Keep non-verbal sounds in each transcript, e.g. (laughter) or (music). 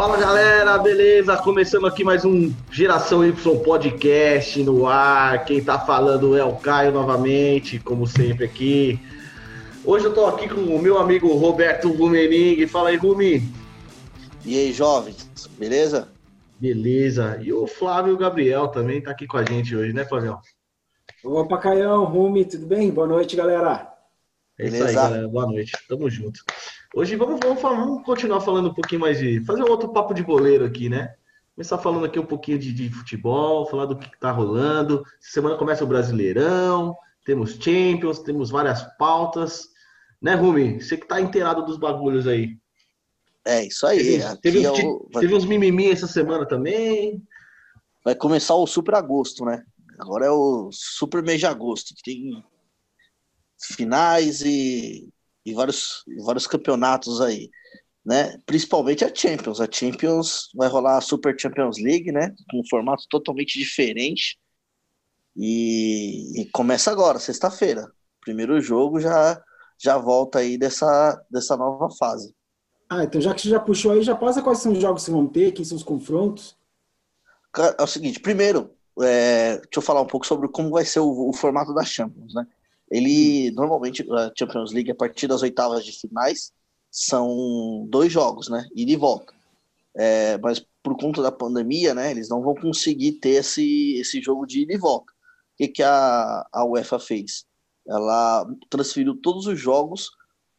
Fala galera, beleza? Começando aqui mais um Geração Y Podcast no ar. Quem tá falando é o Caio novamente, como sempre aqui. Hoje eu tô aqui com o meu amigo Roberto Rumening. Fala aí, Rumi. E aí, jovens, beleza? Beleza. E o Flávio Gabriel também tá aqui com a gente hoje, né, Flávio? Opa, Caião, Rumi, tudo bem? Boa noite, galera. É isso aí, galera. Boa noite. Tamo junto. Hoje vamos, vamos, vamos, continuar falando um pouquinho mais de. fazer um outro papo de boleiro aqui, né? Começar falando aqui um pouquinho de, de futebol, falar do que tá rolando. Semana começa o Brasileirão, temos Champions, temos várias pautas. Né, Rumi? Você que tá inteirado dos bagulhos aí. É, isso aí. Teve, teve, é o... teve uns mimimi essa semana também. Vai começar o Super Agosto, né? Agora é o Super Mês de Agosto, que tem finais e e vários, vários campeonatos aí, né? Principalmente a Champions. A Champions vai rolar a Super Champions League, né? Com um formato totalmente diferente. E, e começa agora, sexta-feira. Primeiro jogo já já volta aí dessa, dessa nova fase. Ah, então já que você já puxou aí, já passa quais são os jogos que vão ter, quem são os confrontos? É o seguinte, primeiro, é, deixa eu falar um pouco sobre como vai ser o, o formato da Champions, né? Ele, normalmente, a Champions League, a partir das oitavas de finais, são dois jogos, né? Ida e volta. É, mas por conta da pandemia, né? Eles não vão conseguir ter esse, esse jogo de ida e volta. O que, que a, a UEFA fez? Ela transferiu todos os jogos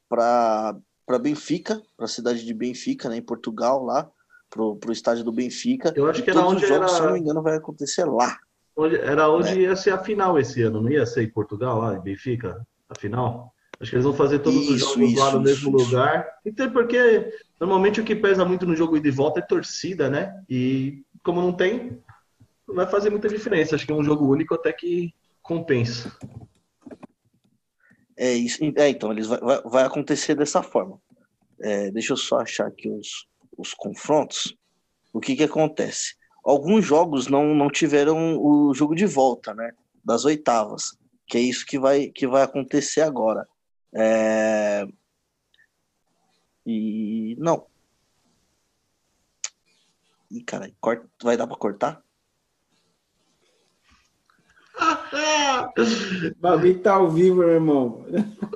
para Benfica, para a cidade de Benfica, né, em Portugal, lá, para o estádio do Benfica. Eu acho que era onde os jogos, era... se não me engano, vai acontecer lá. Onde, era onde é. ia ser a final esse ano, não ia ser em Portugal, lá em Benfica, a final? Acho que eles vão fazer todos isso, os jogos isso, lá no mesmo isso, lugar. Então, porque normalmente o que pesa muito no jogo de volta é torcida, né? E como não tem, não vai fazer muita diferença. Acho que é um jogo único até que compensa. É isso. É, então, eles vai, vai, vai acontecer dessa forma. É, deixa eu só achar aqui os, os confrontos. O que que acontece? Alguns jogos não, não tiveram o jogo de volta, né? Das oitavas. Que é isso que vai, que vai acontecer agora. É... E. Não. Ih, cara, corta... vai dar pra cortar? (laughs) O bagulho tá ao vivo, meu irmão.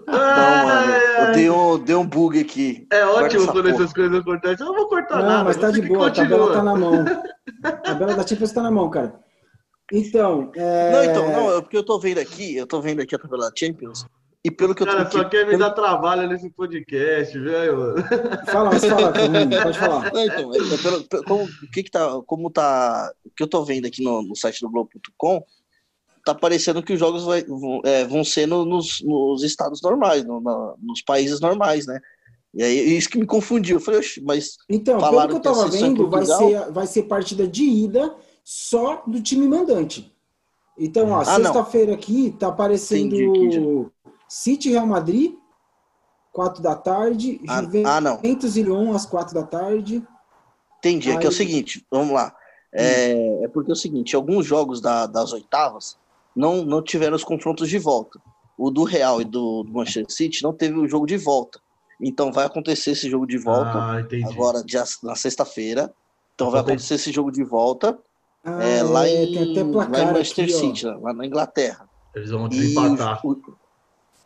Não, mano. Eu dei um, dei um bug aqui. É ótimo quando essas coisas acontecem. Eu não vou cortar não, nada. mas tá de boa. A tabela tá na mão. (laughs) A tabela da Champions tá na mão, cara. Então. É... Não, então, não, é porque eu tô vendo aqui, eu tô vendo aqui a tabela da Champions. E pelo que eu tô Cara, só quer me dar trabalho nesse podcast, velho. Fala, mas fala, pode falar. Não, então, é, é pelo, como, o que que tá, como tá, o que eu tô vendo aqui no, no site do Globo.com, tá parecendo que os jogos vai, vão, é, vão ser no, nos, nos estados normais, no, na, nos países normais, né? E aí isso que me confundiu. Eu falei, mas. Então, pelo que eu tava vendo, vai ser, vai ser partida de ida só do time mandante. Então, ó, ah, sexta-feira aqui tá aparecendo Entendi, City Real Madrid, 4 da tarde, ah, Juventus ah, e Lyon às 4 da tarde. Entendi, aí... é que é o seguinte, vamos lá. É, hum. é porque é o seguinte, alguns jogos da, das oitavas não, não tiveram os confrontos de volta. O do Real e do, do Manchester City não teve o jogo de volta. Então vai acontecer esse jogo de volta ah, agora dia, na sexta-feira. Então vai acontecer esse jogo de volta ah, é, lá, é, em, lá em Manchester aqui, City, lá na Inglaterra. Eles vão empatar. O,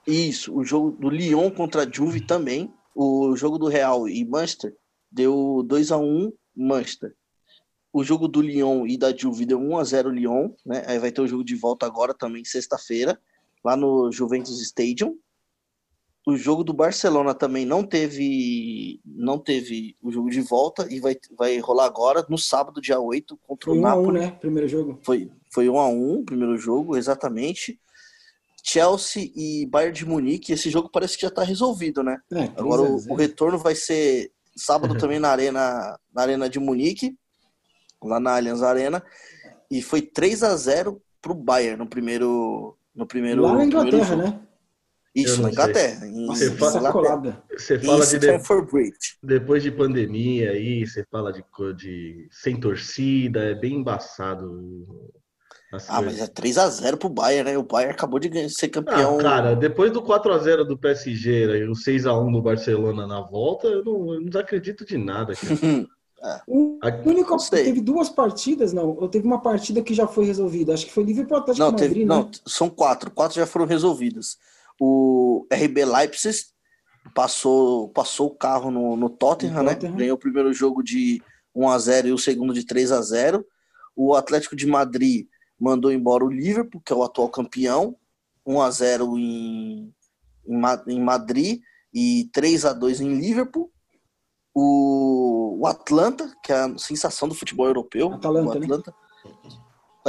isso, o jogo do Lyon contra a Juve também. O jogo do Real e Manchester deu 2 a 1 Manchester o jogo do Lyon e da Juve deu 1 a 0 Lyon, né? Aí vai ter o jogo de volta agora também sexta-feira, lá no Juventus Stadium. O jogo do Barcelona também não teve não teve o jogo de volta e vai, vai rolar agora no sábado, dia 8, contra foi o Napoli. 1 a 1, né? Primeiro jogo. Foi foi 1 a 1, primeiro jogo, exatamente. Chelsea e Bayern de Munique, esse jogo parece que já está resolvido, né? É, agora o, o, retorno vai ser sábado (laughs) também na arena na arena de Munique lá na Allianz Arena, e foi 3 a 0 pro Bayern no primeiro no primeiro Lá na Inglaterra, né? Isso, na Inglaterra. Em, você, fala, você fala de, de depois de pandemia aí, você fala de, de sem torcida, é bem embaçado. Ah, coisas. mas é 3x0 pro Bayern, né? O Bayern acabou de ser campeão. Ah, cara, depois do 4x0 do PSG e o 6x1 do Barcelona na volta, eu não, eu não acredito de nada, cara. (laughs) É. O único que teve duas partidas, não. Eu teve uma partida que já foi resolvida. Acho que foi Liverpool Atlético não, Madrid, teve, né? Não, são quatro. Quatro já foram resolvidas. O RB Leipzig passou, passou o carro no, no Tottenham, no né? Tottenham. Ganhou o primeiro jogo de 1 a 0 e o segundo de 3 a 0 O Atlético de Madrid mandou embora o Liverpool, que é o atual campeão, 1 a 0 em, em, em Madrid e 3 a 2 em Liverpool. O, o Atlanta, que é a sensação do futebol europeu. Atalanta, o né? Atlanta. Né?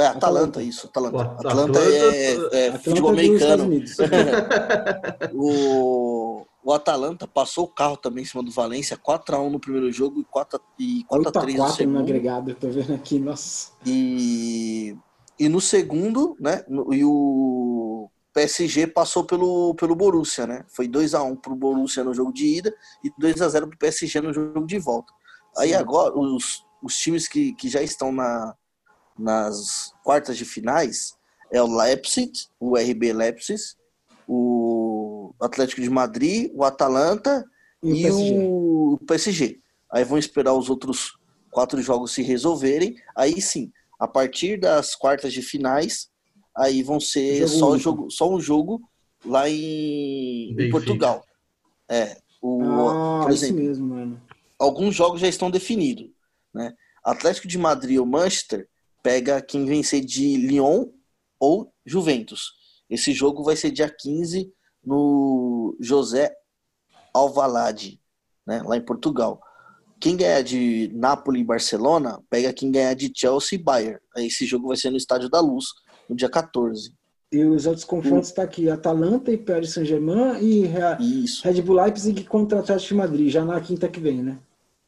É, Atalanta, isso, Atalanta. Atlanta, Atlanta é, é Atlanta futebol americano. (laughs) o, o Atalanta passou o carro também em cima do Valência, 4x1 no primeiro jogo e 4x3 e 4 no segundo. no agregado, tô vendo aqui, nossa. E, e no segundo, né, e o PSG passou pelo, pelo Borussia, né? Foi 2 a 1 pro Borussia no jogo de ida e 2 a 0 pro PSG no jogo de volta. Sim. Aí agora os, os times que, que já estão na, nas quartas de finais é o Leipzig, o RB Leipzig, o Atlético de Madrid, o Atalanta e, e o, PSG. o PSG. Aí vão esperar os outros quatro jogos se resolverem. Aí sim, a partir das quartas de finais, aí vão ser jogo só, jogo, só um jogo lá em, em Portugal. É, o, ah, por exemplo, mesmo, mano. alguns jogos já estão definidos. Né? Atlético de Madrid ou Manchester pega quem vencer de Lyon ou Juventus. Esse jogo vai ser dia 15 no José Alvalade, né, lá em Portugal. Quem ganhar de Napoli e Barcelona, pega quem ganhar de Chelsea e Bayern. Esse jogo vai ser no Estádio da Luz, no dia 14. E os outros confrontos estão tá aqui: Atalanta e Paris Saint-Germain e Isso. Red Bull Leipzig contra Atlético de Madrid, já na quinta que vem, né?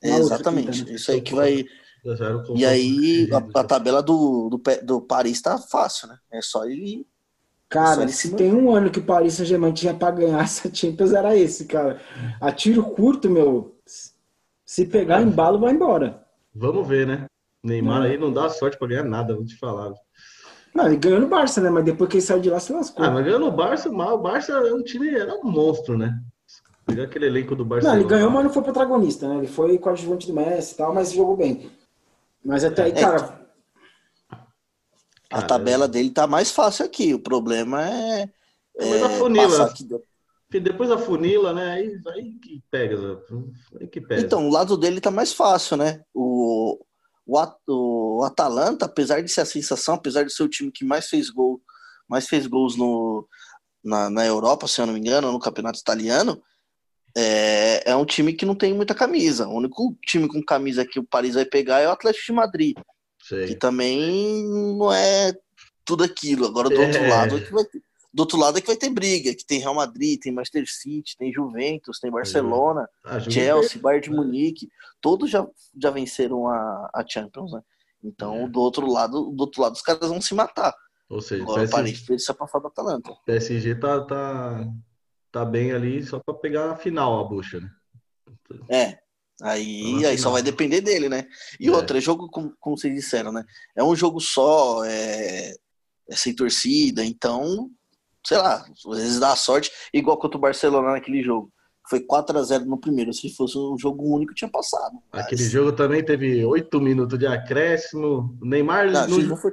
É, exatamente. Quinta, né? Isso aí que vai. E aí a, a, tabela do, do, do Paris tá fácil, né? É só ele. Cara, se tem um ano que o Paris Saint-Germain tinha para ganhar (laughs) essa Champions, era esse, cara. A tiro curto, meu. Se pegar em embalo, vai embora. Vamos ver, né? Neymar é. aí não dá sorte para ganhar nada, vou te falar. Não, ele ganhou no Barça, né? Mas depois que ele saiu de lá, se lascou. Ah, mas ganhou no Barça, mas o Barça é um time, era um monstro, né? Pegar aquele elenco do Barça. Não, ele ganhou, mas não foi protagonista, né? Ele foi coadjuvante do Messi e tal, mas jogou bem. Mas até aí, é, cara. A tabela dele tá mais fácil aqui. O problema é. é a funila. Aqui... Depois a funila, né? Aí, aí que pega. Aí que pega. Então, o lado dele tá mais fácil, né? O, o, o Atalanta, apesar de ser a sensação, apesar de ser o time que mais fez gol, mais fez gols no, na, na Europa, se eu não me engano, no campeonato italiano, é, é um time que não tem muita camisa. O único time com camisa que o Paris vai pegar é o Atlético de Madrid. Sei. Que também não é tudo aquilo. Agora do é. outro lado é que vai ter, do outro lado é que vai ter briga, que tem Real Madrid, tem Manchester City, tem Juventus, tem Barcelona, ah, Chelsea, Bayern de Munique, todos já, já venceram a, a Champions, né? Então, é. do outro lado, do outro lado os caras vão se matar. Ou seja, Agora, PSG, o Paris fez se passar do Atalanta. O PSG tá, tá, tá bem ali só para pegar a final a bucha, né? É. Aí, aí só vai depender dele, né? E é. outra, é jogo, como, como vocês disseram, né? É um jogo só, é, é sem torcida, então, sei lá, às vezes dá sorte, igual contra o Barcelona naquele jogo. Foi 4 a 0 no primeiro. Se fosse um jogo único, tinha passado. Mas... Aquele jogo também teve 8 minutos de acréscimo. O Neymar. Não, não... Foi...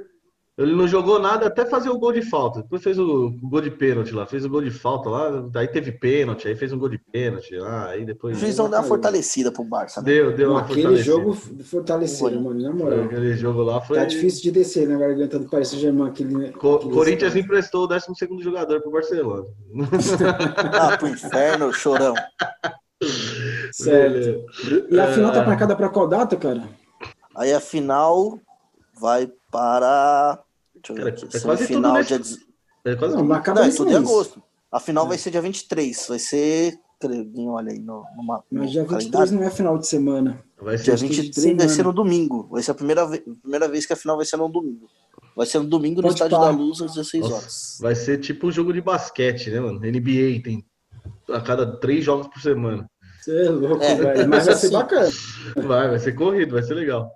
Ele não jogou nada até fazer o gol de falta. Depois fez o gol de pênalti lá, fez o gol de falta lá, aí teve pênalti, aí fez um gol de pênalti lá, aí depois. O juizão deu uma fortalecida pro Barça, né? Deu, deu uma Aquele jogo fortaleceu, mano, na moral. Aquele jogo lá foi. Tá difícil de descer na garganta do Paris Saint-Germain. Aquele, Co aquele Corinthians emprestou o 12 jogador pro Barcelona. (laughs) ah, pro inferno, chorão. Certo. E a final tá marcada pra qual data, cara? Aí a final vai para Deixa eu ver aqui. É quase final tudo dia... É quase não, tudo. Não, é tudo em agosto. A final é. vai ser dia 23. Vai ser. Olha aí no, no mapa. Mas dia 23 calendário. não é final de semana. Vai ser dia 23 vai ser no domingo. Vai ser a primeira, vez, primeira vez que a final vai ser no domingo. Vai ser no domingo Pode no Estádio parar. da Luz às 16 horas. Nossa, vai ser tipo um jogo de basquete, né, mano? NBA tem a cada três jogos por semana. Você é louco, é, velho. Mas vai (laughs) ser assim, bacana. Vai, vai ser corrido, vai ser legal.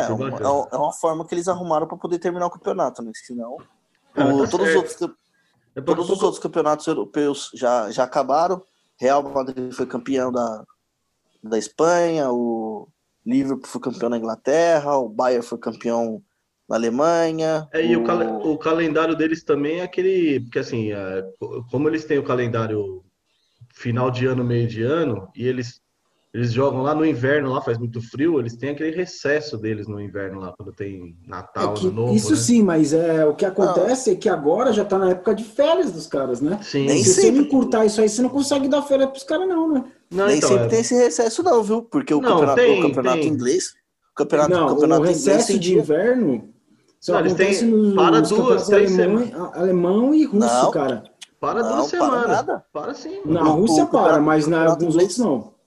É, é, uma, é uma forma que eles arrumaram para poder terminar o campeonato, né? Senão, Cara, o, todos, os outros, é todos os outros campeonatos europeus já, já acabaram. Real Madrid foi campeão da, da Espanha, o, Liverpool foi campeão na Inglaterra, o Bayern foi campeão na Alemanha. É, e o, cal o calendário deles também é aquele. Porque assim, é, como eles têm o calendário final de ano, meio de ano, e eles eles jogam lá no inverno, lá faz muito frio, eles têm aquele recesso deles no inverno lá, quando tem Natal, é que, Novo. Isso né? sim, mas é, o que acontece é que agora já tá na época de férias dos caras, né? Sim. Nem Se sempre. você não encurtar isso aí, você não consegue dar férias pros caras, não, né? Não, Nem então, sempre é... tem esse recesso, não, viu? Porque o não, campeonato, tem, o campeonato tem. inglês. O campeonato, não, o, campeonato o recesso de inverno só não, acontece nos, para nos duas, três alemão, alemão e russo, não, cara. Para duas semanas. Para, nada. para sim. Na Rússia para, mas na alguns outros não.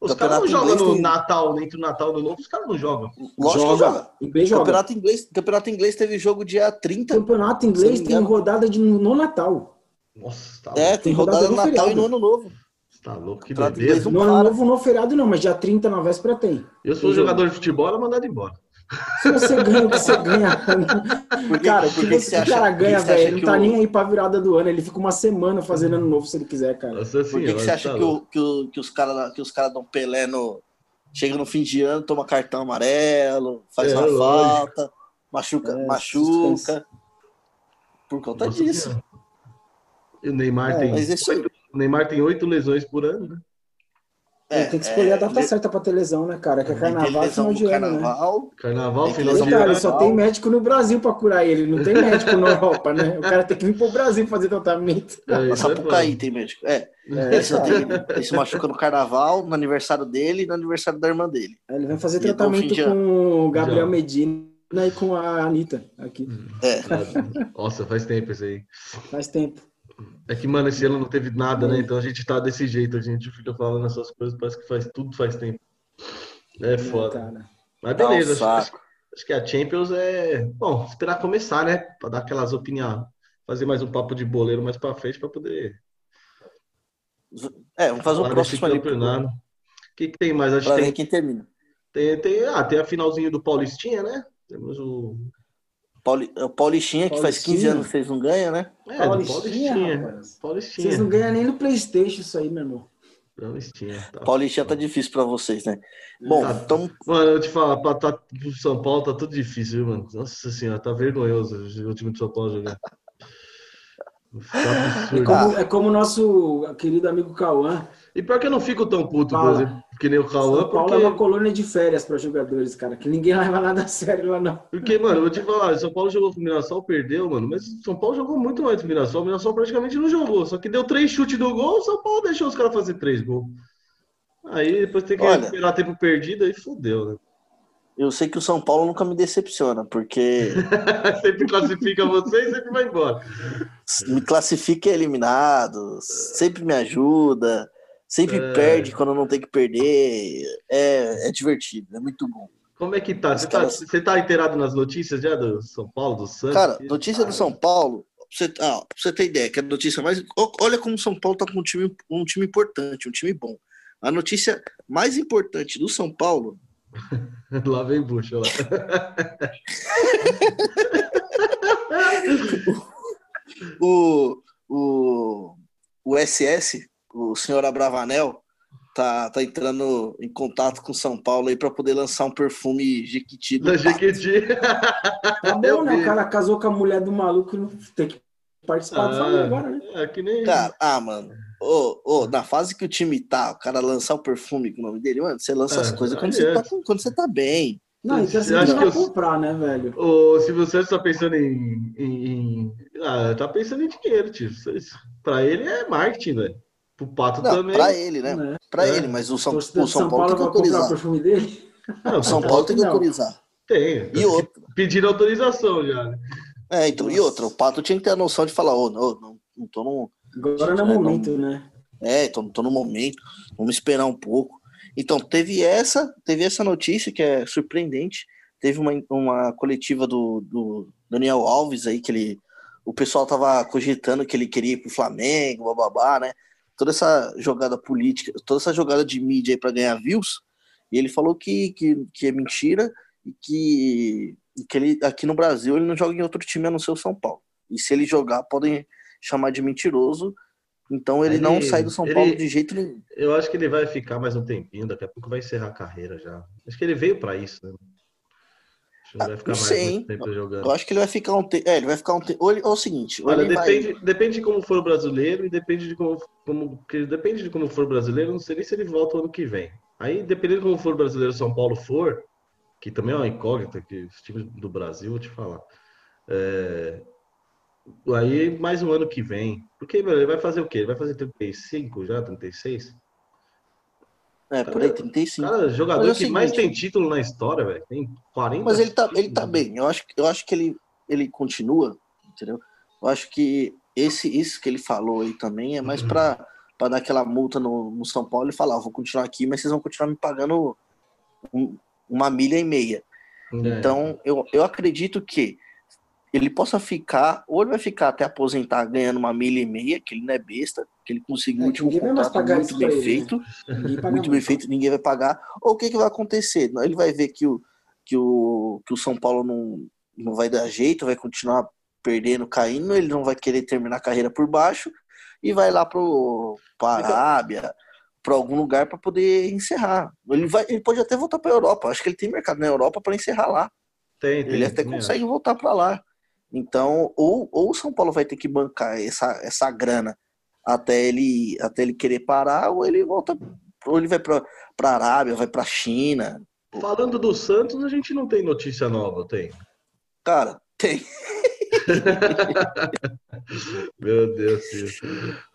Os caras não jogam no tem... Natal, entre o Natal e o Novo, os caras não jogam. Lógico joga. que joga. Joga. Campeonato inglês, campeonato inglês teve jogo dia 30. Campeonato inglês tem rodada de, no Natal. Nossa, tá É, tem rodada, rodada no Natal feriado. e no Ano Novo. Tá louco, que doideira. No Ano Novo, no feriado não, mas dia 30 na véspera tem. Eu sou jogador de futebol, ela mandado embora. Se você ganha o que você ganha. Porque, cara, o que, você, que o cara ganha, velho, ele não tá o... nem aí pra virada do ano. Ele fica uma semana fazendo ano novo se ele quiser, cara. Nossa Por que, que você acha tá que, o, que, o, que os caras que os cara dão Pelé no. Chega no fim de ano, toma cartão amarelo, faz é, uma lógico. falta, machuca, é, machuca. Por conta Nossa disso. Senhora. E o Neymar é, tem. Esse... O Neymar tem oito lesões por ano, né? É, tem que escolher é, a data certa pra ter lesão, né, cara? Que é carnaval final de ano, carnaval, né? Carnaval, final de ano. Cara, só tem médico no Brasil pra curar ele, não tem médico na Europa, né? O cara tem que vir pro Brasil fazer tratamento. É, Mas Sapucaí tem médico. É. é esse, tem, esse machuca no carnaval, no aniversário dele e no aniversário da irmã dele. ele vai fazer e tratamento com o Gabriel Já. Medina e com a Anitta aqui. É. Nossa, faz tempo isso aí. Faz tempo. É que, mano, esse ano não teve nada, né? Então a gente tá desse jeito, a gente fica falando essas coisas, parece que faz tudo faz tempo. É foda. Mas beleza, acho, acho, acho, que a Champions é. Bom, esperar começar, né? Pra dar aquelas opiniões. Fazer mais um papo de boleiro mais pra frente pra poder. É, vamos fazer um próximo campeonato. O que, que tem mais? Acho pra que tem... quem termina. Tem, tem, ah, tem a finalzinha do Paulistinha, né? Temos o Pauli, é o Paulistinha, que faz 15 anos que vocês não ganham, né? É, Paulistinha, Paulistinha, Paulistinha. Vocês não ganham nem no Playstation isso aí, meu irmão. Paulistinha. Tá. Paulistinha tá difícil pra vocês, né? Bom, tá, então... Mano, eu te falo, pra, tá, pro São Paulo tá tudo difícil, viu, mano? Nossa senhora, tá vergonhoso o time de São Paulo jogar. Tá (laughs) é como, é como o nosso querido amigo Cauã. E pior que eu não fico tão puto, Fala. por exemplo, que nem o Cauã. São Paulo porque... é uma colônia de férias para jogadores, cara, que ninguém (laughs) leva nada a sério lá, não. Porque, mano, eu vou te falar, São Paulo jogou com o Mirassol, perdeu, mano, mas São Paulo jogou muito mais que o Mirassol. O Mirassol praticamente não jogou, só que deu três chutes do gol, o São Paulo deixou os caras fazer três gols. Aí depois tem que Olha, recuperar tempo perdido, aí fodeu, né? Eu sei que o São Paulo nunca me decepciona, porque. (laughs) sempre classifica você e sempre vai embora. Me classifica eliminado, sempre me ajuda. Sempre é... perde quando não tem que perder. É, é divertido, é muito bom. Como é que tá? Você, tá? você tá inteirado nas notícias já do São Paulo, do Santos? Cara, notícia do São Paulo, você, ah, pra você ter ideia, que é a notícia mais. Olha como o São Paulo tá com um time, um time importante, um time bom. A notícia mais importante do São Paulo. (laughs) lá vem bucha, lá. (laughs) o, o, o SS o senhor Abravanel tá, tá entrando em contato com São Paulo aí para poder lançar um perfume Jequiti da Jequiti. (laughs) Tá bom, né? O cara casou com a mulher do maluco e não tem que participar ah, do família agora, né? É que nem. Cara, ah, mano. Ô, oh, oh, na fase que o time tá, o cara lançar o perfume com o nome dele, mano, você lança é, as coisas quando, é. você tá, quando você tá bem. Não, então você acha que eu... comprar, né, velho? O Silvio Santos tá pensando em, em, em, Ah, tá pensando em dinheiro, tio. Pra ele é marketing, velho. Pro Pato não, também. Pra ele, né? É. Pra é. ele, mas o São, o São, São Paulo, Paulo tem que autorizar. O perfume dele? Não, o São Paulo tem que autorizar. Tem. E outro. Pedindo autorização já. Né? É, então, Nossa. e outra, o Pato tinha que ter a noção de falar, ô, oh, não, não, não tô no. Agora não é momento, não... né? É, então não tô no momento, vamos esperar um pouco. Então, teve essa, teve essa notícia que é surpreendente. Teve uma, uma coletiva do, do Daniel Alves aí, que ele. O pessoal tava cogitando que ele queria ir pro Flamengo, bababá, né? toda essa jogada política, toda essa jogada de mídia para ganhar views, e ele falou que, que, que é mentira e que, que ele aqui no Brasil ele não joga em outro time a não ser o São Paulo. E se ele jogar, podem chamar de mentiroso, Então ele, ele não sai do São ele, Paulo de jeito nenhum. Eu acho que ele vai ficar mais um tempinho, daqui a pouco vai encerrar a carreira já. Acho que ele veio para isso, né? Que vai ficar mais tempo jogando. Eu acho que ele vai ficar um tempo. É, ele vai ficar um tempo. Ou, ou, é o seguinte. Olha, depende, vai... depende de como for o brasileiro e depende de como, como. Depende de como for o brasileiro, não sei nem se ele volta ano que vem. Aí, dependendo de como for o brasileiro São Paulo for, que também é uma incógnita, que os times do Brasil, vou te falar. É, aí mais um ano que vem. Porque, meu, ele vai fazer o quê? Ele vai fazer 35 já, 36? É, por aí, 35. Cara, jogador é que seguinte, mais tem título na história, velho. Tem 40. Mas ele tá, ele tá bem. Eu acho, eu acho que ele, ele continua, entendeu? Eu acho que esse, isso que ele falou aí também é mais uhum. pra, pra dar aquela multa no, no São Paulo e falar: vou continuar aqui, mas vocês vão continuar me pagando um, uma milha e meia. É. Então, eu, eu acredito que ele possa ficar, ou ele vai ficar até aposentar ganhando uma milha e meia, que ele não é besta, que ele conseguiu é, um último contrato muito bem ele, feito, né? muito bem feito, ninguém vai pagar. Ou o que, que vai acontecer? Ele vai ver que o, que o, que o São Paulo não, não vai dar jeito, vai continuar perdendo, caindo, ele não vai querer terminar a carreira por baixo e vai lá pro, a Arábia, para algum lugar para poder encerrar. Ele, vai, ele pode até voltar para a Europa. Acho que ele tem mercado na Europa para encerrar lá. Tem, tem, ele até consegue voltar para lá. Então, ou, ou o São Paulo vai ter que bancar essa, essa grana até ele, até ele querer parar, ou ele volta, ou ele vai para a Arábia, vai para a China. Falando do Santos, a gente não tem notícia nova, tem? Cara, tem. (laughs) Meu Deus, Deus.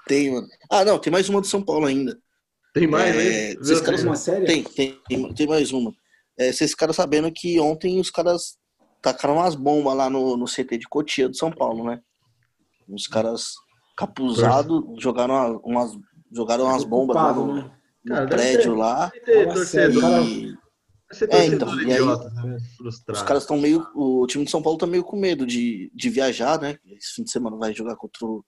Tem, mano. Ah, não, tem mais uma do São Paulo ainda. Tem mais, é, né? Vocês caras, uma série? Tem, tem, tem mais uma. É, vocês ficaram sabendo que ontem os caras tacaram umas bombas lá no, no CT de Cotia do São Paulo, né? Os caras capuzados jogaram umas, jogaram umas bombas lá no, né? no cara, prédio ter, lá. Ter torcedor, e... É, então, e aí, né? os caras estão meio. O time de São Paulo tá meio com medo de, de viajar, né? Esse fim de semana vai jogar contra o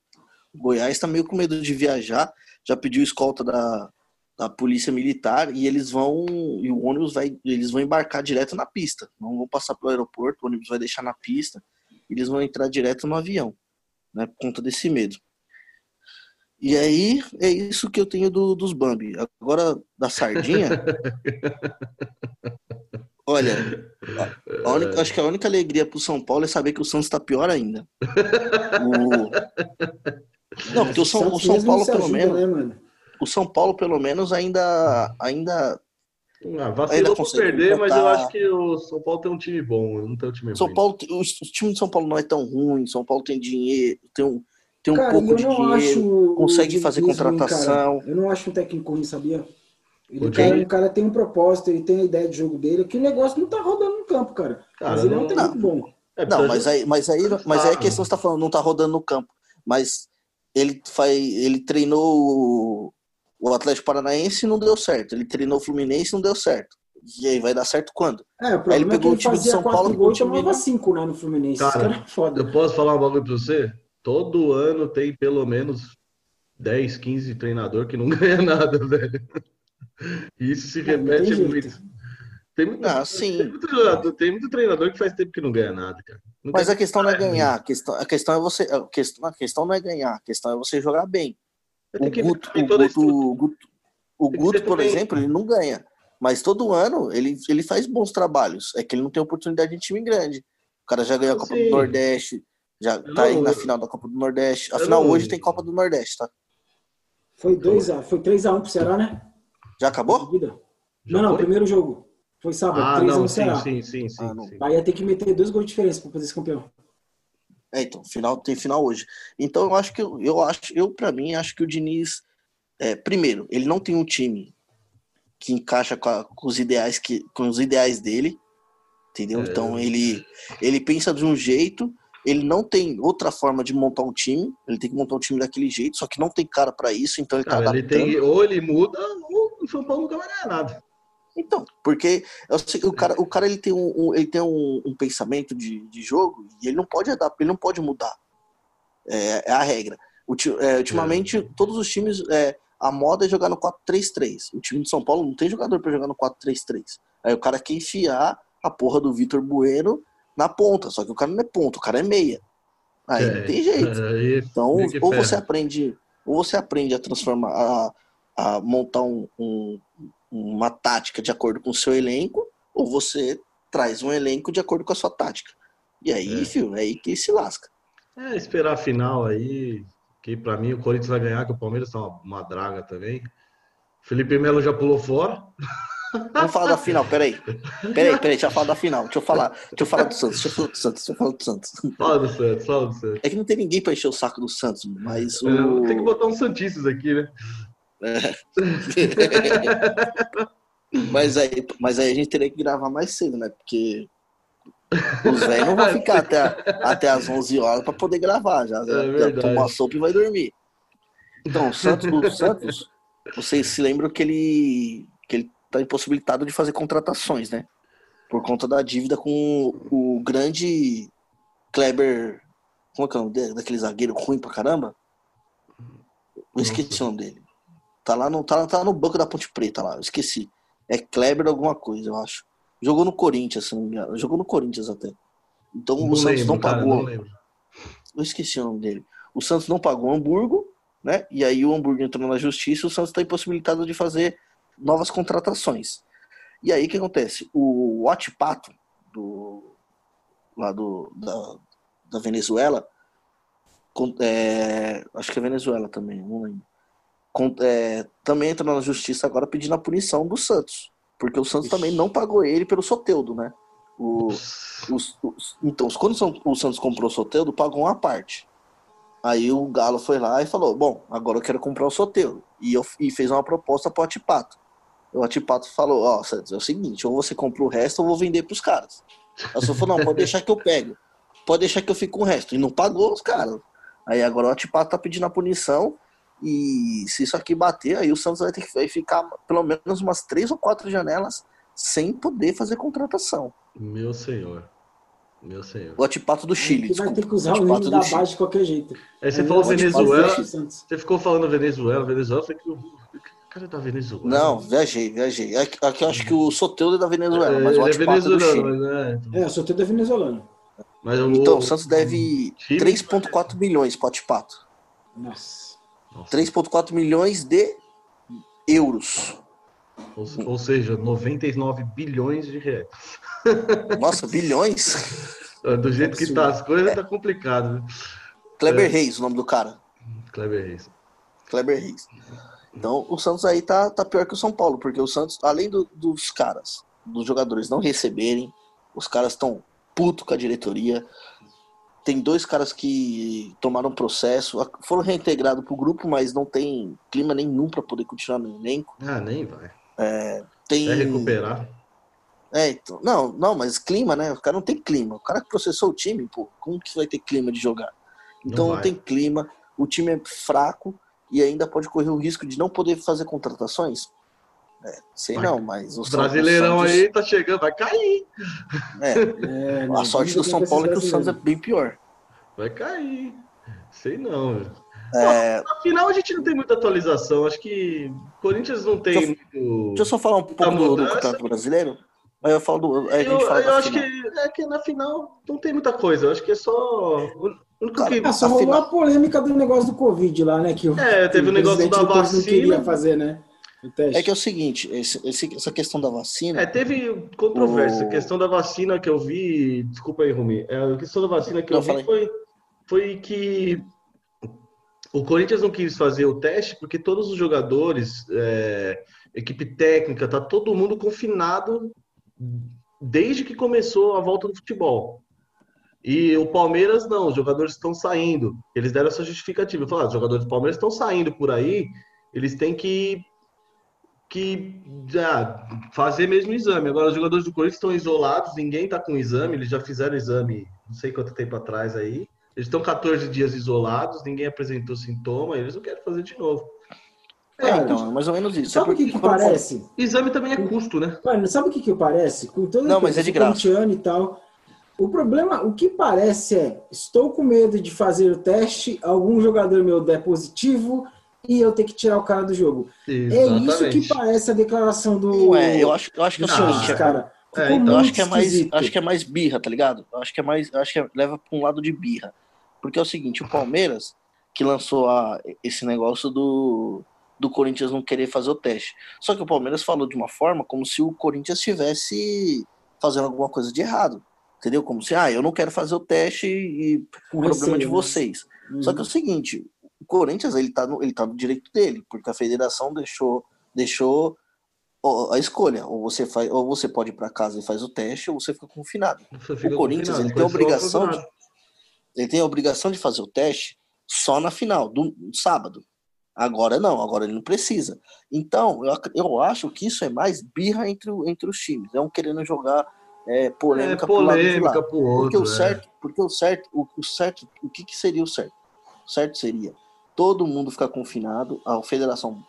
Goiás, tá meio com medo de viajar. Já pediu escolta da, da polícia militar e eles vão e o ônibus vai eles vão embarcar direto na pista. Não vão passar pelo aeroporto o ônibus vai deixar na pista e eles vão entrar direto no avião né por conta desse medo. E aí é isso que eu tenho do, dos Bambi. Agora da sardinha? (laughs) Olha a, a única, acho que a única alegria pro São Paulo é saber que o Santos está pior ainda. (laughs) O... não porque o São, o São Paulo pelo menos né, o São Paulo, pelo menos, ainda. ainda ah, vacilou por perder, mas eu acho que o São Paulo tem um time bom, não tem um time São ruim. Paulo, o, o, time de São Paulo não é tão ruim, São Paulo tem dinheiro, tem um, tem um cara, pouco de dinheiro, consegue fazer contratação. Ruim, eu não acho um técnico ruim, sabia? Ele, cara, o cara tem um propósito, ele tem a ideia de jogo dele, que o negócio não tá rodando no campo, cara. cara mas ele é um técnico bom. É, não, mas aí, mas aí, mas aí a questão você tá falando, não tá rodando no campo. Mas ele, faz, ele treinou o Atlético Paranaense não deu certo. Ele treinou o Fluminense não deu certo. E aí vai dar certo quando? É, o aí ele pegou é o time de São Paulo e tomava cinco, né, no Fluminense. Cara, foda. Eu posso falar um bagulho pra você? Todo ano tem pelo menos 10, 15 treinador que não (laughs) ganha nada, velho. Isso se repete muito. Tem muito, ah, sim. Tem muito, jogador, tem muito treinador que faz tempo que não ganha nada, cara. Não Mas a questão não é ganhar, a questão, a questão é você. A questão, a questão não é ganhar, a questão é você jogar bem. O Guto, o Guto, o Guto, o Guto por exemplo, ele não ganha. Mas todo ano ele, ele faz bons trabalhos. É que ele não tem oportunidade em time grande. O cara já ganhou a Copa Sim. do Nordeste, já tá aí na final da Copa do Nordeste. Afinal, hoje tem Copa do Nordeste, tá? Foi 2x, foi 3x1 pro Ceará, né? Já acabou? Não, não, primeiro jogo. Foi sábado, ah, 3x1 pro Ceará. Sim, sim, sim. Ah, sim. Aí ia ter que meter dois gols de diferença pra fazer esse campeão. É, então, final, tem final hoje. Então eu acho que eu, eu acho, eu para mim acho que o Diniz, é, primeiro, ele não tem um time que encaixa com, a, com, os ideais que, com os ideais dele, entendeu? É. Então ele ele pensa de um jeito, ele não tem outra forma de montar um time, ele tem que montar um time daquele jeito, só que não tem cara para isso, então ele tá cara, tá adaptando. Ele tem, ou ele muda, ou o São Paulo nunca vai ganhar nada. Então, porque eu sei que o cara, o cara ele tem um, um ele tem um, um, pensamento de, de jogo e ele não pode adaptar, ele não pode mudar. É, é a regra. é, ultimamente, é. todos os times, é, a moda é jogar no 4-3-3. O time de São Paulo não tem jogador para jogar no 4-3-3. Aí o cara quer enfiar a porra do Vitor Bueno na ponta, só que o cara não é ponta, o cara é meia. Aí não é, tem jeito. Então, ou você aprende Ou você aprende a transformar, a, a montar um, um, uma tática de acordo com o seu elenco, ou você traz um elenco de acordo com a sua tática. E aí, é. filho, é aí que se lasca. É, esperar a final aí, que para mim o Corinthians vai ganhar, que o Palmeiras tá uma, uma draga também. Felipe Melo já pulou fora. (laughs) Vamos falar da final, peraí. Peraí, peraí, deixa eu falar da final. Deixa eu falar, deixa eu falar do Santos, deixa eu falar do Santos, deixa eu falar do Santos. Fala do Santos, fala do Santos. É que não tem ninguém pra encher o saco do Santos, mas o... É, tem que botar uns Santistas aqui, né? É. (laughs) mas, aí, mas aí a gente teria que gravar mais cedo, né? Porque os velhos não vão ficar até, até as 11 horas pra poder gravar. Já, é já toma sopa e vai dormir. Então, o Santos, o Santos, vocês se lembram que ele, que ele tá impossibilitado de fazer contratações, né? Por conta da dívida com o grande Kleber. Como é que é o nome dele? Daquele zagueiro ruim pra caramba? Eu esqueci o nome dele. Tá lá no, tá, tá no banco da Ponte Preta lá, eu esqueci. É Kleber alguma coisa, eu acho. Jogou no Corinthians, se não me engano. Jogou no Corinthians até. Então não o Santos lembro, não pagou. Cara, não eu esqueci o nome dele. O Santos não pagou o Hamburgo, né? E aí o Hamburgo entrou na justiça e o Santos está impossibilitado de fazer novas contratações. E aí o que acontece? O Watpato, do, lá do, da, da Venezuela, é, acho que é Venezuela também, não lembro. É, também entra na justiça agora pedindo a punição do Santos. Porque o Santos também não pagou ele pelo Soteudo, né? O, os, os, então, quando o Santos comprou o Soteudo, pagou uma parte. Aí o Galo foi lá e falou: Bom, agora eu quero comprar o Soteudo. E, eu, e fez uma proposta para o Atipato. O Atipato falou: Ó, oh, Santos, é o seguinte, ou você compra o resto ou vou vender para os caras. Aí o falou: Não, pode deixar que eu pego. Pode deixar que eu fique com o resto. E não pagou os caras. Aí agora o Atipato tá pedindo a punição. E se isso aqui bater, aí o Santos vai ter que ficar pelo menos umas três ou quatro janelas sem poder fazer contratação. Meu senhor. Meu senhor. O Atipato do Chile. vai ter que usar o, o hino da base de qualquer jeito. Aí você é, falou Venezuela. Você ficou falando Venezuela, Venezuela. Foi que o cara da Venezuela. Não, viajei, viajei. Aqui, aqui eu acho que o Soteudo é da Venezuela, é, mas o Atipato é venezuelano, é do Chile. Mas é, então... é, o Soteudo é venezuelano. Mas o... Então, o Santos deve 3,4 milhões para o Atipato. Nossa. 3,4 milhões de euros. Ou, ou, seja, 99 bilhões de reais. Nossa, (laughs) bilhões? Do jeito que tá as coisas, tá complicado. Né? Kleber é. Reis, o nome do cara. Kleber Reis. Kleber Reis. Então, o Santos aí tá, tá pior que o São Paulo, porque o Santos, além do, dos caras, dos jogadores não receberem, os caras estão puto com a diretoria, tem dois caras que tomaram processo, foram reintegrados pro grupo, mas não tem clima nenhum para poder continuar no elenco. Ah, nem vai. É, tem... Recuperar. É, então, não, não, mas clima, né? O cara não tem clima. O cara que processou o time, pô, como que vai ter clima de jogar? Então não, não tem clima, o time é fraco e ainda pode correr o risco de não poder fazer contratações. É, sei vai. não, mas o Brasileirão Santos... aí tá chegando, vai cair. É, é a sorte do São Paulo é que o Santos é bem pior. Vai cair. Sei não. É... Na final a gente não tem muita atualização. Acho que Corinthians não tem deixa eu, muito. Deixa eu só falar um pouco do, do Campeonato Brasileiro. Aí eu falo do. Aí eu, eu acho que, é que na final não tem muita coisa. Eu acho que é só. O que... É, só rolou a polêmica do negócio do Covid lá, né? Que o, é, teve o negócio da vacina. Não queria fazer, né? É que é o seguinte, esse, esse, essa questão da vacina. É, teve controvérsia. O... A questão da vacina que eu vi. Desculpa aí, Rumi. É, a questão da vacina que não, eu vi foi, foi que o Corinthians não quis fazer o teste porque todos os jogadores, é, equipe técnica, tá todo mundo confinado desde que começou a volta do futebol. E o Palmeiras não, os jogadores estão saindo. Eles deram essa justificativa. Falaram, ah, os jogadores do Palmeiras estão saindo por aí, eles têm que que já fazer mesmo o exame. Agora, os jogadores do Corinthians estão isolados, ninguém está com exame, eles já fizeram exame não sei quanto tempo atrás aí. Eles estão 14 dias isolados, ninguém apresentou sintoma, eles não querem fazer de novo. É, então, é mais ou menos isso. Sabe o que, que parece? Exame também é custo, né? Mano, sabe o que, que parece? Com todo não, mas é de graça. e tal. O problema, o que parece é, estou com medo de fazer o teste, algum jogador meu der positivo, e eu ter que tirar o cara do jogo. Exatamente. É isso que parece a declaração do. Ué, eu acho, eu acho que é o seguinte, cara. É, então, eu acho que é mais, acho que é mais birra, tá ligado? Eu acho que é mais, acho que é, leva para um lado de birra, porque é o seguinte, o Palmeiras que lançou a, esse negócio do, do Corinthians não querer fazer o teste. Só que o Palmeiras falou de uma forma como se o Corinthians estivesse fazendo alguma coisa de errado. Entendeu? Como se, ah, eu não quero fazer o teste e o problema de né? vocês. Uhum. Só que é o seguinte, o Corinthians ele tá, no, ele tá no direito dele, porque a federação deixou, deixou a escolha. Ou você, faz, ou você pode ir para casa e faz o teste, ou você fica confinado. Você fica o Corinthians confinado, ele tem a obrigação de, ele tem a obrigação de fazer o teste só na final, do, do sábado. Agora não, agora ele não precisa. Então, eu, eu acho que isso é mais birra entre, entre os times. É um querendo jogar é, polêmica, é, polêmica pro, lado outro. Porque o é. certo, porque o certo, o, o, certo, o que, que seria o certo? O certo seria todo mundo ficar confinado, a federação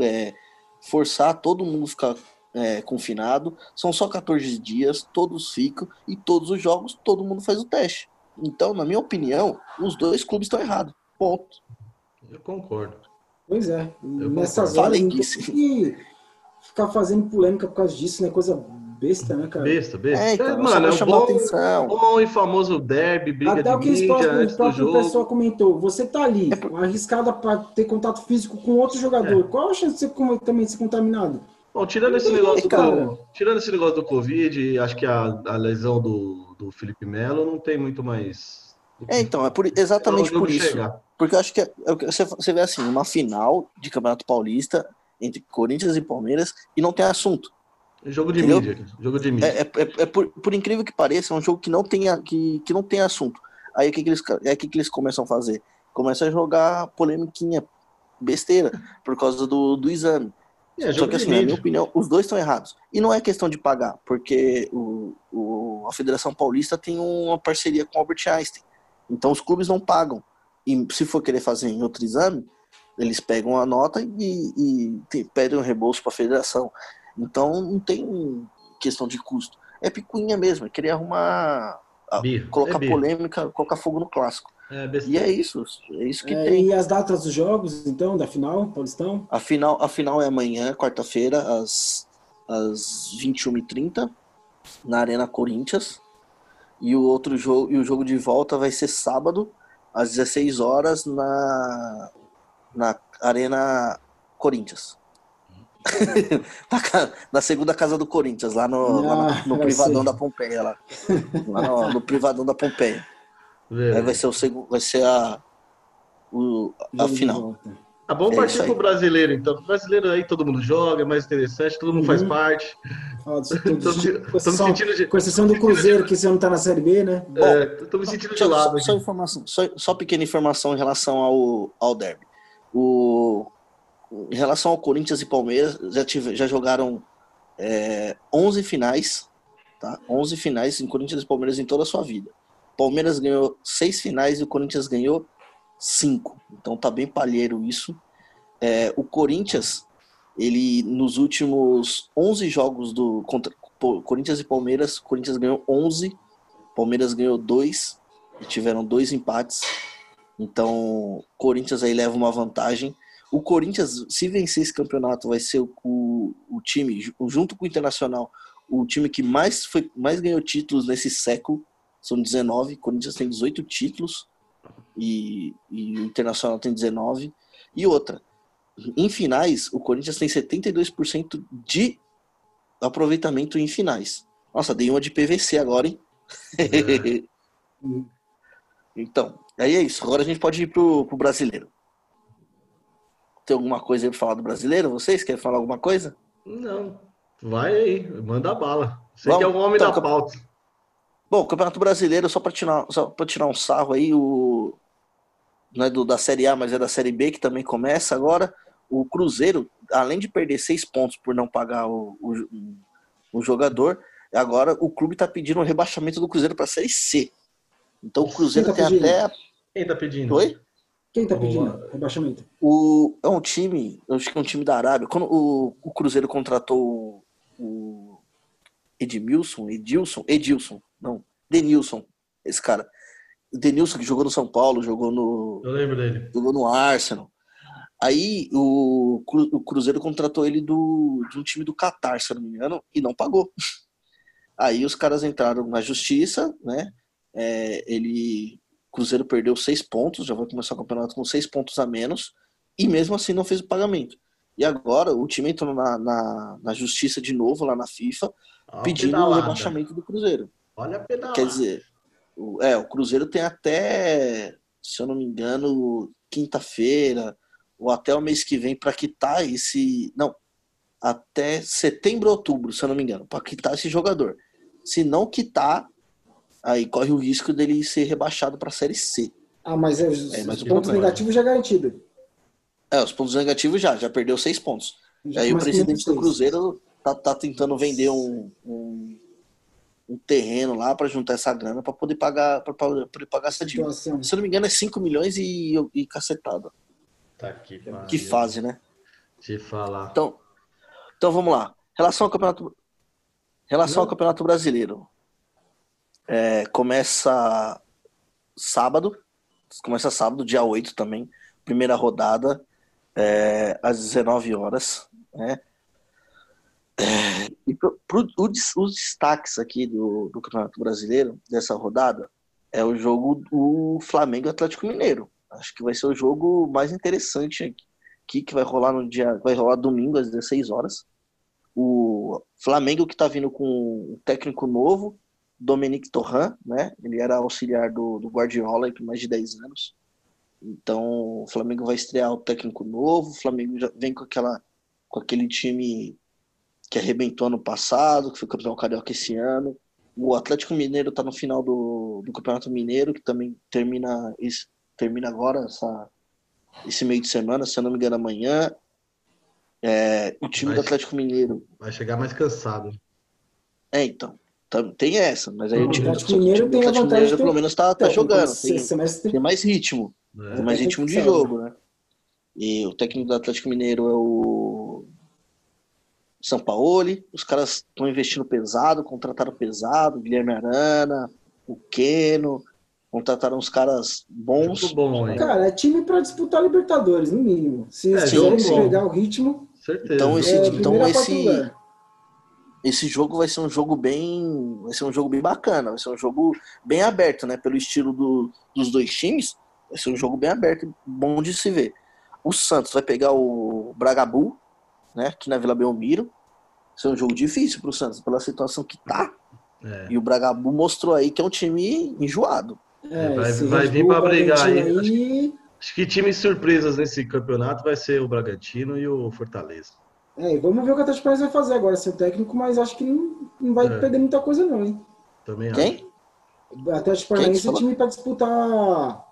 é, forçar todo mundo ficar é, confinado. São só 14 dias, todos ficam e todos os jogos todo mundo faz o teste. Então, na minha opinião, os dois clubes estão errados. Ponto. Eu concordo. Pois é. Eu Nessas concordo. horas, que ficar fazendo polêmica por causa disso, né? Coisa besta, né, cara? Besta, besta. É, então, é, mano, é um bom, atenção. bom e famoso derby, briga Até de o que mídia, próximo, antes do jogo. pessoa comentou, você tá ali, é por... arriscada para ter contato físico com outro jogador. É. Qual a chance de você também ser contaminado? Bom, tirando esse negócio do, tirando esse negócio do Covid, acho que a, a lesão do, do Felipe Melo não tem muito mais. É, então, é por, exatamente por isso. Chegar. Porque eu acho que é, é, você, você vê assim, uma final de Campeonato Paulista entre Corinthians e Palmeiras e não tem assunto. Jogo de Entendeu? mídia. Jogo de mídia. É, é, é, é por, por, incrível que pareça, é um jogo que não tem, que, que não tem assunto. Aí o que, que, eles, é, que, que eles começam a fazer? Começam a jogar polemiquinha, besteira, por causa do, do exame. É, Só que assim, na minha opinião, os dois estão errados. E não é questão de pagar, porque o, o, a Federação Paulista tem uma parceria com o Albert Einstein. Então os clubes não pagam. E se for querer fazer em outro exame, eles pegam a nota e, e, e pedem um reembolso para a federação. Então não tem questão de custo. É picuinha mesmo, é querer arrumar. colocar é polêmica, colocar fogo no clássico. É, e é isso, é isso que é, tem. E as datas dos jogos, então, da final, Paulistão? A final, a final é amanhã, quarta-feira, às, às 21h30, na Arena Corinthians. E o outro jogo, e o jogo de volta vai ser sábado, às 16 horas, na, na Arena Corinthians. (laughs) na segunda casa do Corinthians, lá no, ah, lá no, no privadão ser. da Pompeia. Lá, lá no, no, privadão da Pompeia. Aí vai ser, o segundo, vai ser a, o, a final. Tá bom é partir pro brasileiro, então. O brasileiro aí todo mundo joga, é mais interessante, todo mundo uhum. faz parte. sentindo Com exceção do Cruzeiro, de... que você não tá na Série B, né? Bom, é, tô me sentindo de lado. Só, só, informação, só, só pequena informação em relação ao, ao derby. O, em relação ao Corinthians e Palmeiras, já, tive, já jogaram é, 11 finais, tá? 11 finais em Corinthians e Palmeiras em toda a sua vida. Palmeiras ganhou seis finais e o Corinthians ganhou cinco. Então tá bem palheiro isso. É, o Corinthians, ele nos últimos 11 jogos do contra Corinthians e Palmeiras, Corinthians ganhou 11, Palmeiras ganhou dois e tiveram dois empates. Então, Corinthians aí leva uma vantagem. O Corinthians, se vencer esse campeonato, vai ser o, o, time, junto com o Internacional, o time que mais, foi, mais ganhou títulos nesse século. São 19. O Corinthians tem 18 títulos e, e o Internacional tem 19. E outra, em finais, o Corinthians tem 72% de aproveitamento em finais. Nossa, dei uma de PVC agora, hein? É. (laughs) então, aí é isso. Agora a gente pode ir pro, pro brasileiro. Tem alguma coisa aí pra falar do brasileiro? Vocês querem falar alguma coisa? Não. Vai aí, manda a bala. Você Vamos, que é o homem então, da pauta. Bom, Campeonato Brasileiro, só para tirar, só tirar um sarro aí, o, não é do, da Série A, mas é da Série B, que também começa agora. O Cruzeiro, além de perder seis pontos por não pagar o, o, o jogador, agora o clube está pedindo o um rebaixamento do Cruzeiro para a Série C. Então o Cruzeiro tá tem pedindo? até. Quem está pedindo? Oi? Quem está pedindo rebaixamento? O, é um time, eu acho que é um time da Arábia. Quando o, o Cruzeiro contratou o Edmilson, Edilson, Edilson, não, Denilson, esse cara. Denilson que jogou no São Paulo, jogou no. Eu lembro dele. Jogou no Arsenal. Aí o, o Cruzeiro contratou ele do, de um time do Qatar, se eu não me engano, e não pagou. (laughs) Aí os caras entraram na justiça, né? É, ele Cruzeiro perdeu seis pontos, já vai começar o campeonato com seis pontos a menos, e mesmo assim não fez o pagamento. E agora o time entrou na, na, na justiça de novo lá na FIFA, Olha pedindo o rebaixamento do Cruzeiro. Olha a pedalada. Quer dizer, o, é, o Cruzeiro tem até, se eu não me engano, quinta-feira, ou até o mês que vem, para quitar esse. Não, até setembro, outubro, se eu não me engano, para quitar esse jogador. Se não quitar, aí corre o risco dele ser rebaixado para a Série C. Ah, mas é, é os pontos negativos já garantido. É, os pontos negativos já, já perdeu seis pontos. Já aí o presidente do Cruzeiro tá, tá tentando vender um, um, um terreno lá para juntar essa grana para poder pagar para poder pagar essa dívida. Se eu não me engano é 5 milhões e, e cacetada. Tá aqui, que fase, né? Te falar. Então, então vamos lá. Relação ao campeonato relação ao campeonato brasileiro. É, começa sábado, começa sábado, dia 8 também, primeira rodada é, às 19 horas. Né? É, e pro, pro, os destaques aqui do, do Campeonato Brasileiro, dessa rodada, é o jogo do Flamengo Atlético Mineiro. Acho que vai ser o jogo mais interessante aqui, que vai rolar no dia. Vai rolar domingo às 16 horas. O Flamengo que está vindo com um técnico novo, Dominique Torran, né? Ele era auxiliar do, do Guardiola por mais de 10 anos. Então, o Flamengo vai estrear o técnico novo, o Flamengo já vem com aquela com aquele time que arrebentou ano passado, que foi campeão carioca esse ano. O Atlético Mineiro está no final do, do Campeonato Mineiro, que também termina termina agora essa, esse meio de semana, se eu não me engano, amanhã. É, o time vai, do Atlético Mineiro. Vai chegar mais cansado. É, então. Tem essa, mas aí o time, Atlético Mineiro tem Atlético Mineiro pelo menos tá, tá jogando. Tem, tem mais ritmo. É. Tem mais ritmo de jogo, né? E o técnico do Atlético Mineiro é o São Paulo. Os caras estão investindo pesado, contrataram pesado, Guilherme Arana, o Keno, contrataram uns caras bons. Bom, Cara, é time para disputar Libertadores, no mínimo. Se é, quiserem pegar o ritmo. Certeza. Então esse, é, então esse, esse jogo vai ser um jogo bem, vai ser um jogo bem bacana, vai ser um jogo bem aberto, né? Pelo estilo do, dos dois times, vai ser um jogo bem aberto, bom de se ver. O Santos vai pegar o Bragabu, né? Aqui na Vila Belmiro. Vai ser um jogo difícil para o Santos pela situação que tá. É. E o Bragabu mostrou aí que é um time enjoado. É, vai, vai vir para brigar aí. aí... Acho, que, acho, que times surpresas nesse campeonato vai ser o Bragantino e o Fortaleza. É, vamos ver o que o Atlético Paranaense vai fazer agora, seu técnico, mas acho que não, não vai é. perder muita coisa, não, hein? Também Quem? acho. O Atlético Paranaense é time para disputar.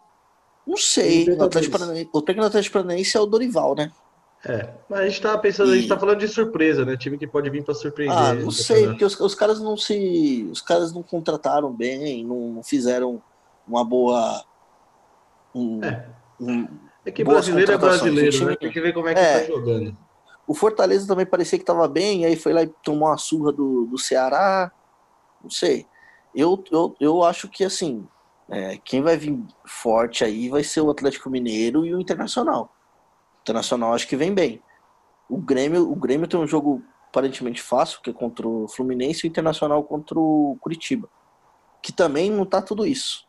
Não sei. O, Atlético Paranaense, o técnico do Atlético Paranaense é o Dorival, né? É, mas a gente tá pensando, e... a gente tá falando de surpresa, né? Time que pode vir para surpreender. Ah, não sei, porque os, os, caras não se. Os caras não contrataram bem, não fizeram uma boa. Um, é. Um, é que brasileiro é brasileiro, né? Tem que ver como é que é, tá jogando. O Fortaleza também parecia que estava bem, aí foi lá e tomou uma surra do, do Ceará. Não sei. Eu, eu, eu acho que assim, é, quem vai vir forte aí vai ser o Atlético Mineiro e o Internacional. O Internacional acho que vem bem. O Grêmio, o Grêmio tem um jogo aparentemente fácil, que é contra o Fluminense, e o Internacional contra o Curitiba. Que também não tá tudo isso.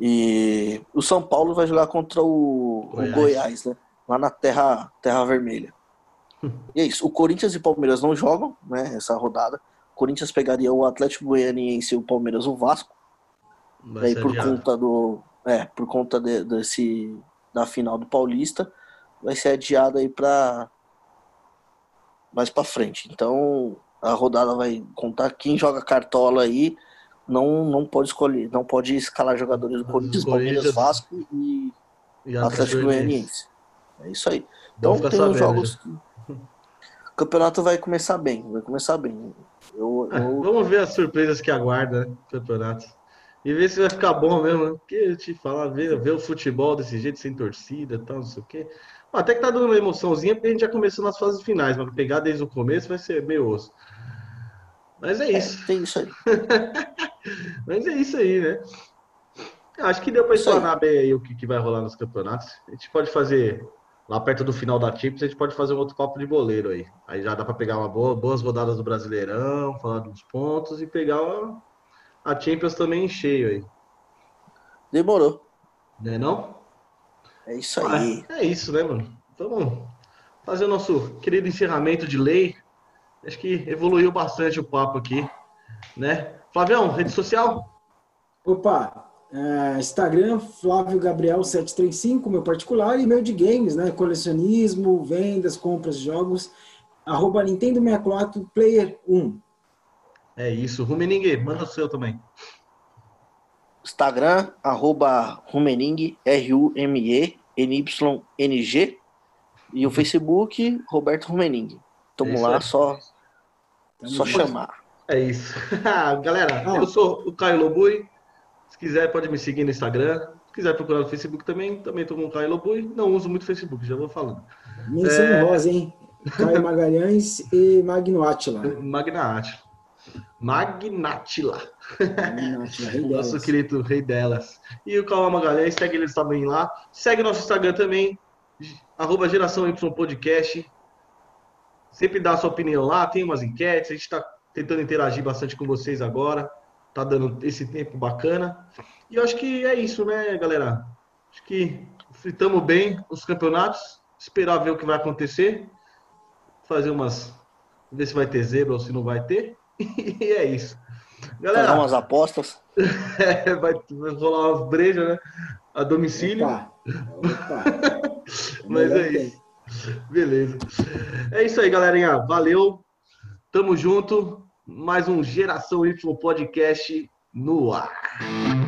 E o São Paulo vai jogar contra o Goiás, o Goiás né? Lá na Terra, terra Vermelha. (laughs) e é isso. O Corinthians e o Palmeiras não jogam, né? Essa rodada. O Corinthians pegaria o Atlético Goianiense e o Palmeiras o Vasco. Vai aí por conta do. É, por conta de, desse. Da final do Paulista. Vai ser adiado aí para mais para frente. Então a rodada vai contar quem joga cartola aí não, não pode escolher, não pode escalar jogadores do Corinthians, Palmeiras, Vasco e, e Atlético Goianiense. É isso aí. Então tem uns jogos. (laughs) O campeonato vai começar bem, vai começar bem. Eu, eu... (laughs) Vamos ver as surpresas que aguarda né, o campeonato. E ver se vai ficar bom mesmo, né? Porque eu te falar, ver, ver o futebol desse jeito, sem torcida e tal, não sei o quê. Até que tá dando uma emoçãozinha, porque a gente já começou nas fases finais, mas pegar desde o começo vai ser meio osso. Mas é, é isso. É, tem isso aí. (laughs) Mas é isso aí, né? Acho que deu para explanar bem aí o que, que, vai rolar nos campeonatos. A gente pode fazer, lá perto do final da Champions, a gente pode fazer um outro papo de boleiro aí. Aí já dá para pegar uma boa, boas rodadas do Brasileirão, falar dos pontos e pegar uma, a Champions também em cheio aí. Demorou. Não é não? É isso aí. Ah, é isso, né, mano? Então, vamos fazer o nosso querido encerramento de lei. Acho que evoluiu bastante o papo aqui, né? Flavião, rede social? Opa, é, Instagram, Flávio Gabriel 735, meu particular, e meu de games, né? Colecionismo, vendas, compras de jogos, arroba Nintendo 64 Player 1. É isso. Rumening, manda o seu também. Instagram, arroba Rumening, R-U-M-E-N-Y-N-G. E o Facebook, Roberto Rumening. Tamo é lá, só, só chamar. É isso. (laughs) Galera, ah. eu sou o Caio Lobui. Se quiser, pode me seguir no Instagram. Se quiser procurar no Facebook também, também tô com o Caio Lobui. Não uso muito Facebook, já vou falando. Menção é... rosa, hein? Caio Magalhães e Magno Atila. (laughs) Magna Atila. Magnatila. (laughs) Nosso querido rei delas. E o Calma Magalhães, segue eles também lá. Segue nosso Instagram também, arroba Geração Y Podcast. Sempre dá a sua opinião lá, tem umas enquetes, a gente está tentando interagir bastante com vocês agora. Tá dando esse tempo bacana. E eu acho que é isso, né, galera? Acho que fritamos bem os campeonatos. Esperar ver o que vai acontecer. Fazer umas. Ver se vai ter zebra ou se não vai ter. (laughs) e é isso. Galera, Fazer umas apostas. é, (laughs) vai, vai rolar umas brejas, né? A domicílio. Opa. Opa. (laughs) Mas é isso. Beleza. É isso aí, galerinha. Valeu. Tamo junto. Mais um Geração Y Podcast no ar.